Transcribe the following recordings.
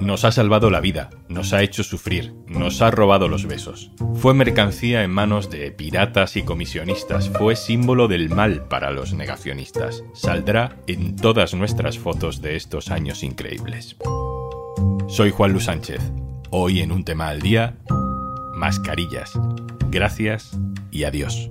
Nos ha salvado la vida, nos ha hecho sufrir, nos ha robado los besos. Fue mercancía en manos de piratas y comisionistas, fue símbolo del mal para los negacionistas. Saldrá en todas nuestras fotos de estos años increíbles. Soy Juan Luis Sánchez. Hoy en un tema al día, mascarillas. Gracias y adiós.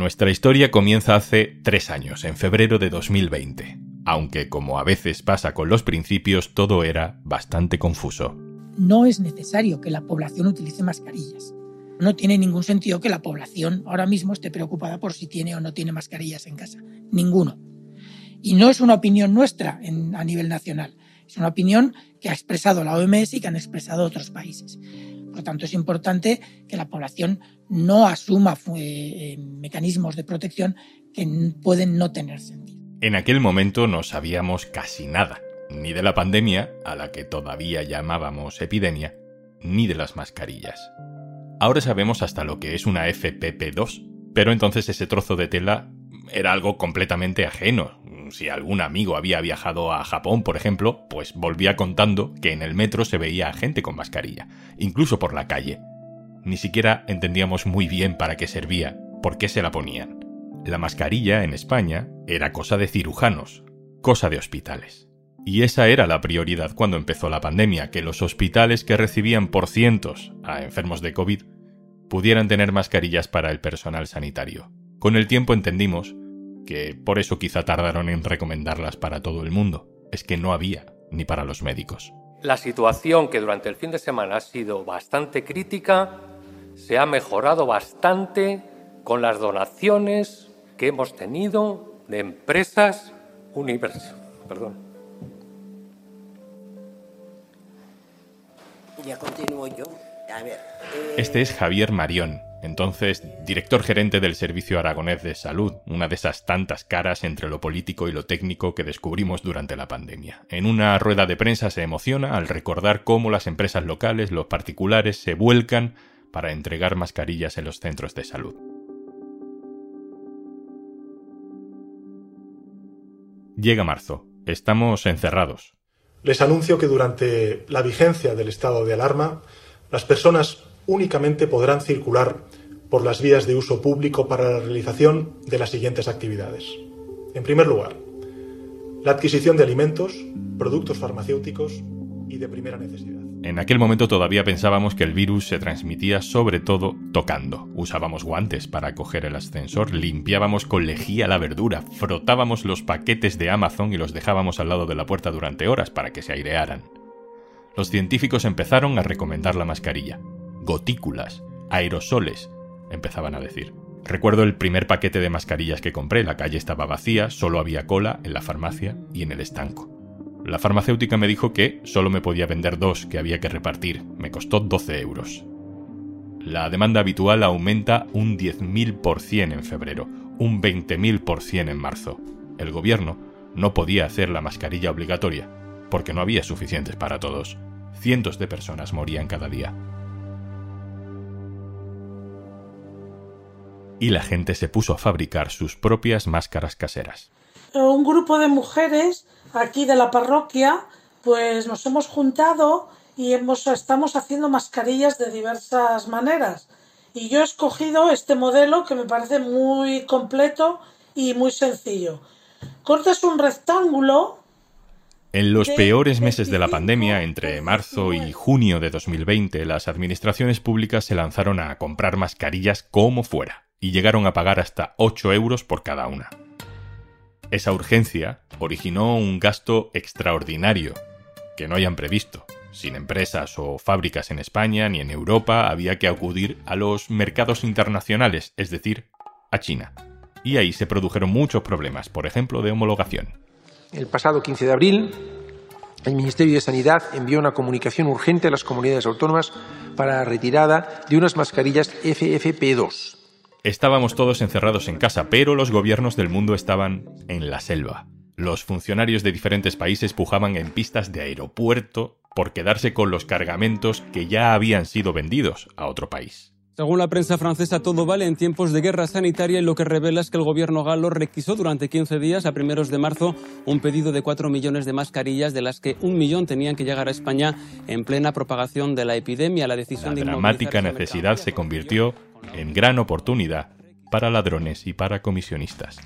Nuestra historia comienza hace tres años, en febrero de 2020, aunque como a veces pasa con los principios, todo era bastante confuso. No es necesario que la población utilice mascarillas. No tiene ningún sentido que la población ahora mismo esté preocupada por si tiene o no tiene mascarillas en casa. Ninguno. Y no es una opinión nuestra a nivel nacional. Es una opinión que ha expresado la OMS y que han expresado otros países. Por lo tanto, es importante que la población no asuma eh, mecanismos de protección que pueden no tener sentido. En aquel momento no sabíamos casi nada, ni de la pandemia, a la que todavía llamábamos epidemia, ni de las mascarillas. Ahora sabemos hasta lo que es una FPP2, pero entonces ese trozo de tela era algo completamente ajeno, si algún amigo había viajado a Japón, por ejemplo, pues volvía contando que en el metro se veía a gente con mascarilla, incluso por la calle. Ni siquiera entendíamos muy bien para qué servía, por qué se la ponían. La mascarilla en España era cosa de cirujanos, cosa de hospitales. Y esa era la prioridad cuando empezó la pandemia, que los hospitales que recibían por cientos a enfermos de COVID pudieran tener mascarillas para el personal sanitario. Con el tiempo entendimos que por eso quizá tardaron en recomendarlas para todo el mundo, es que no había ni para los médicos. La situación que durante el fin de semana ha sido bastante crítica se ha mejorado bastante con las donaciones que hemos tenido de empresas universales. Perdón. Ya continúo yo. A ver. Este es Javier Marión, entonces director gerente del Servicio Aragonés de Salud, una de esas tantas caras entre lo político y lo técnico que descubrimos durante la pandemia. En una rueda de prensa se emociona al recordar cómo las empresas locales, los particulares, se vuelcan para entregar mascarillas en los centros de salud. Llega marzo. Estamos encerrados. Les anuncio que durante la vigencia del estado de alarma, las personas únicamente podrán circular por las vías de uso público para la realización de las siguientes actividades. En primer lugar, la adquisición de alimentos, productos farmacéuticos y de primera necesidad. En aquel momento todavía pensábamos que el virus se transmitía sobre todo tocando. Usábamos guantes para coger el ascensor, limpiábamos con lejía la verdura, frotábamos los paquetes de Amazon y los dejábamos al lado de la puerta durante horas para que se airearan. Los científicos empezaron a recomendar la mascarilla gotículas, aerosoles, empezaban a decir. Recuerdo el primer paquete de mascarillas que compré, la calle estaba vacía, solo había cola en la farmacia y en el estanco. La farmacéutica me dijo que solo me podía vender dos, que había que repartir. Me costó 12 euros. La demanda habitual aumenta un 10.000% en febrero, un 20.000% en marzo. El gobierno no podía hacer la mascarilla obligatoria, porque no había suficientes para todos. Cientos de personas morían cada día. Y la gente se puso a fabricar sus propias máscaras caseras. Un grupo de mujeres aquí de la parroquia, pues nos hemos juntado y hemos, estamos haciendo mascarillas de diversas maneras. Y yo he escogido este modelo que me parece muy completo y muy sencillo. Cortas un rectángulo. En los peores meses de la pandemia, entre marzo y junio de 2020, las administraciones públicas se lanzaron a comprar mascarillas como fuera y llegaron a pagar hasta 8 euros por cada una. Esa urgencia originó un gasto extraordinario que no hayan previsto. Sin empresas o fábricas en España ni en Europa había que acudir a los mercados internacionales, es decir, a China. Y ahí se produjeron muchos problemas, por ejemplo, de homologación. El pasado 15 de abril, el Ministerio de Sanidad envió una comunicación urgente a las comunidades autónomas para la retirada de unas mascarillas FFP2. Estábamos todos encerrados en casa, pero los gobiernos del mundo estaban en la selva. Los funcionarios de diferentes países pujaban en pistas de aeropuerto por quedarse con los cargamentos que ya habían sido vendidos a otro país. Según la prensa francesa, todo vale en tiempos de guerra sanitaria y lo que revela es que el gobierno galo requisó durante 15 días, a primeros de marzo, un pedido de 4 millones de mascarillas, de las que un millón tenían que llegar a España en plena propagación de la epidemia. La decisión la de dramática necesidad se convirtió en gran oportunidad para ladrones y para comisionistas.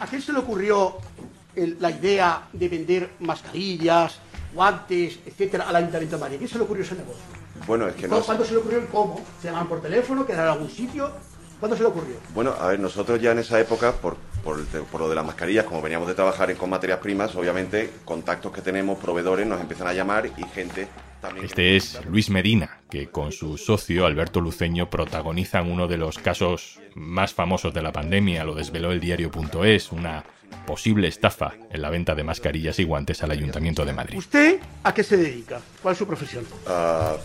¿A quién se le ocurrió el, la idea de vender mascarillas, guantes, etcétera, al Ayuntamiento de Madrid? ¿A quién se le ocurrió ese negocio? Bueno, es que no. ¿Cuándo se le ocurrió y cómo? ¿Se llamaban por teléfono? ¿Quedaron en algún sitio? ¿Cuándo se le ocurrió? Bueno, a ver, nosotros ya en esa época, por, por, el lo de las mascarillas, como veníamos de trabajar en- con materias primas, obviamente, contactos que tenemos, proveedores, nos empiezan a llamar y gente. Este es Luis Medina, que con su socio Alberto Luceño protagonizan uno de los casos más famosos de la pandemia, lo desveló el diario.es, una posible estafa en la venta de mascarillas y guantes al Ayuntamiento de Madrid. ¿Usted a qué se dedica? ¿Cuál es su profesión? ah,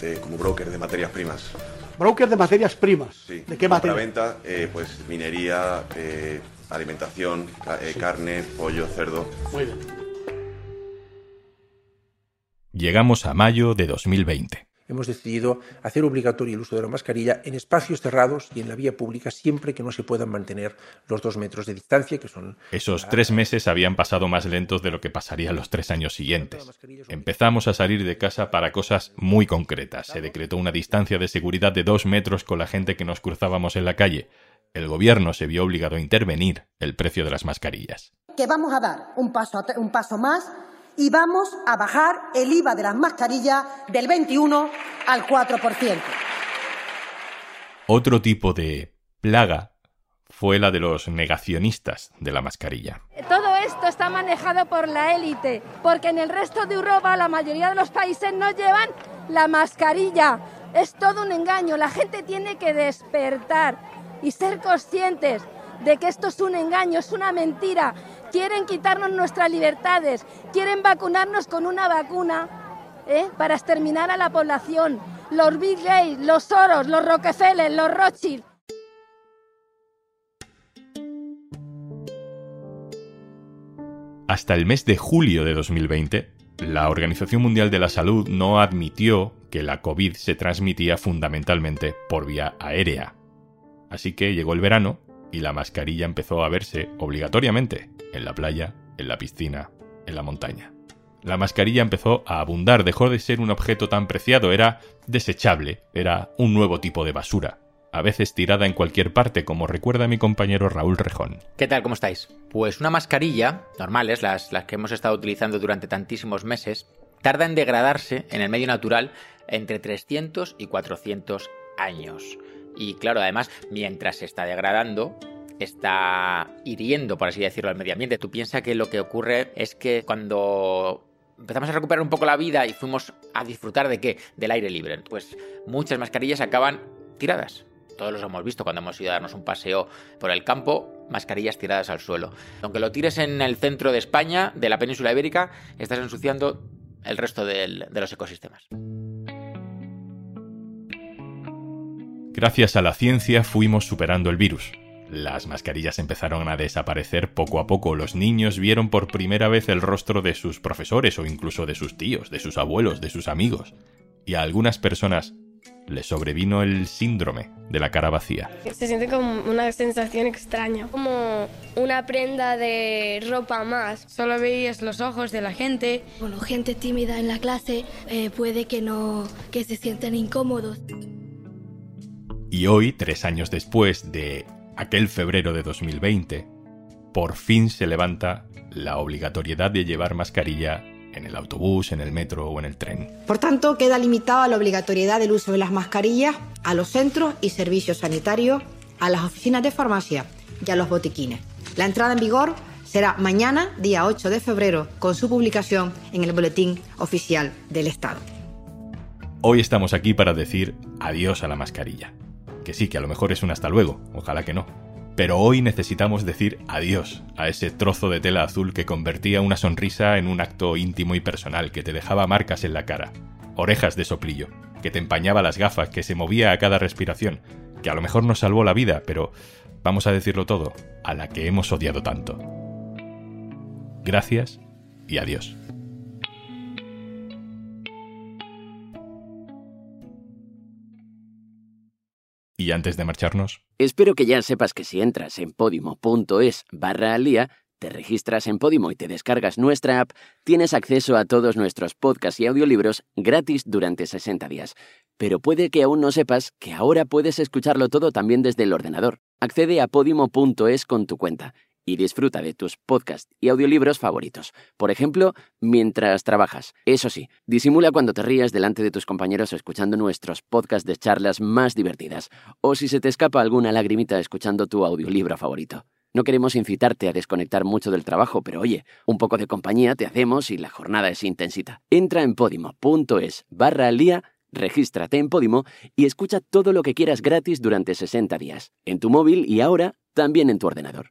de- como broker de materias primas. Broker de materias primas. Sí. ¿De qué materia? venta pues minería, eh, alimentación, eh, carne, pollo, cerdo. Muy bien. Llegamos a mayo de 2020. Hemos decidido hacer obligatorio el uso de la mascarilla en espacios cerrados y en la vía pública siempre que no se puedan mantener los dos metros de distancia, que son Esos tres meses habían pasado más lentos de lo que pasarían los tres años siguientes. Empezamos a salir de casa para cosas muy concretas. Se decretó una distancia de seguridad de dos metros con la gente que nos cruzábamos en la calle. El gobierno se vio obligado a intervenir el precio de las mascarillas. que vamos a dar un paso, un paso más y vamos a bajar el IVA de las mascarillas del 21 al 4%. Otro tipo de plaga fue la de los negacionistas de la mascarilla. Todo esto está manejado por la élite, porque en el resto de Europa la mayoría de los países no llevan la mascarilla. Es todo un engaño. La gente tiene que despertar y ser conscientes de que esto es un engaño, es una mentira. Quieren quitarnos nuestras libertades, quieren vacunarnos con una vacuna ¿eh? para exterminar a la población. Los Big Gates, los Soros, los Rockefeller, los Rothschild. Hasta el mes de julio de 2020, la Organización Mundial de la Salud no admitió que la COVID se transmitía fundamentalmente por vía aérea. Así que llegó el verano y la mascarilla empezó a verse obligatoriamente en la playa, en la piscina, en la montaña. La mascarilla empezó a abundar, dejó de ser un objeto tan preciado, era desechable, era un nuevo tipo de basura, a veces tirada en cualquier parte, como recuerda mi compañero Raúl Rejón. ¿Qué tal? ¿Cómo estáis? Pues una mascarilla, normales, las, las que hemos estado utilizando durante tantísimos meses, tarda en degradarse en el medio natural entre 300 y 400 años. Y claro, además, mientras se está degradando, está hiriendo, por así decirlo, al medio ambiente. Tú piensas que lo que ocurre es que cuando empezamos a recuperar un poco la vida y fuimos a disfrutar de qué? Del aire libre. Pues muchas mascarillas acaban tiradas. Todos los hemos visto cuando hemos ido a darnos un paseo por el campo, mascarillas tiradas al suelo. Aunque lo tires en el centro de España, de la península ibérica, estás ensuciando el resto del- de los ecosistemas. Gracias a la ciencia fuimos superando el virus. Las mascarillas empezaron a desaparecer poco a poco. Los niños vieron por primera vez el rostro de sus profesores o incluso de sus tíos, de sus abuelos, de sus amigos. Y a algunas personas les sobrevino el síndrome de la cara vacía. Se siente como una sensación extraña, como una prenda de ropa más. Solo veías los ojos de la gente. Bueno, gente tímida en la clase eh, puede que no, que se sientan incómodos. Y hoy, tres años después de aquel febrero de 2020, por fin se levanta la obligatoriedad de llevar mascarilla en el autobús, en el metro o en el tren. Por tanto, queda limitada la obligatoriedad del uso de las mascarillas a los centros y servicios sanitarios, a las oficinas de farmacia y a los botiquines. La entrada en vigor será mañana, día 8 de febrero, con su publicación en el Boletín Oficial del Estado. Hoy estamos aquí para decir adiós a la mascarilla. Que sí, que a lo mejor es un hasta luego, ojalá que no. Pero hoy necesitamos decir adiós a ese trozo de tela azul que convertía una sonrisa en un acto íntimo y personal, que te dejaba marcas en la cara, orejas de soplillo, que te empañaba las gafas, que se movía a cada respiración, que a lo mejor nos salvó la vida, pero, vamos a decirlo todo, a la que hemos odiado tanto. Gracias y adiós. Antes de marcharnos... Espero que ya sepas que si entras en podimo.es barra alía, te registras en Podimo y te descargas nuestra app, tienes acceso a todos nuestros podcasts y audiolibros gratis durante 60 días. Pero puede que aún no sepas que ahora puedes escucharlo todo también desde el ordenador. Accede a podimo.es con tu cuenta y disfruta de tus podcasts y audiolibros favoritos. Por ejemplo, mientras trabajas. Eso sí, disimula cuando te rías delante de tus compañeros escuchando nuestros podcasts de charlas más divertidas, o si se te escapa alguna lagrimita escuchando tu audiolibro favorito. No queremos incitarte a desconectar mucho del trabajo, pero oye, un poco de compañía te hacemos y la jornada es intensita. Entra en podimo.es barra al regístrate en Podimo y escucha todo lo que quieras gratis durante 60 días, en tu móvil y ahora también en tu ordenador.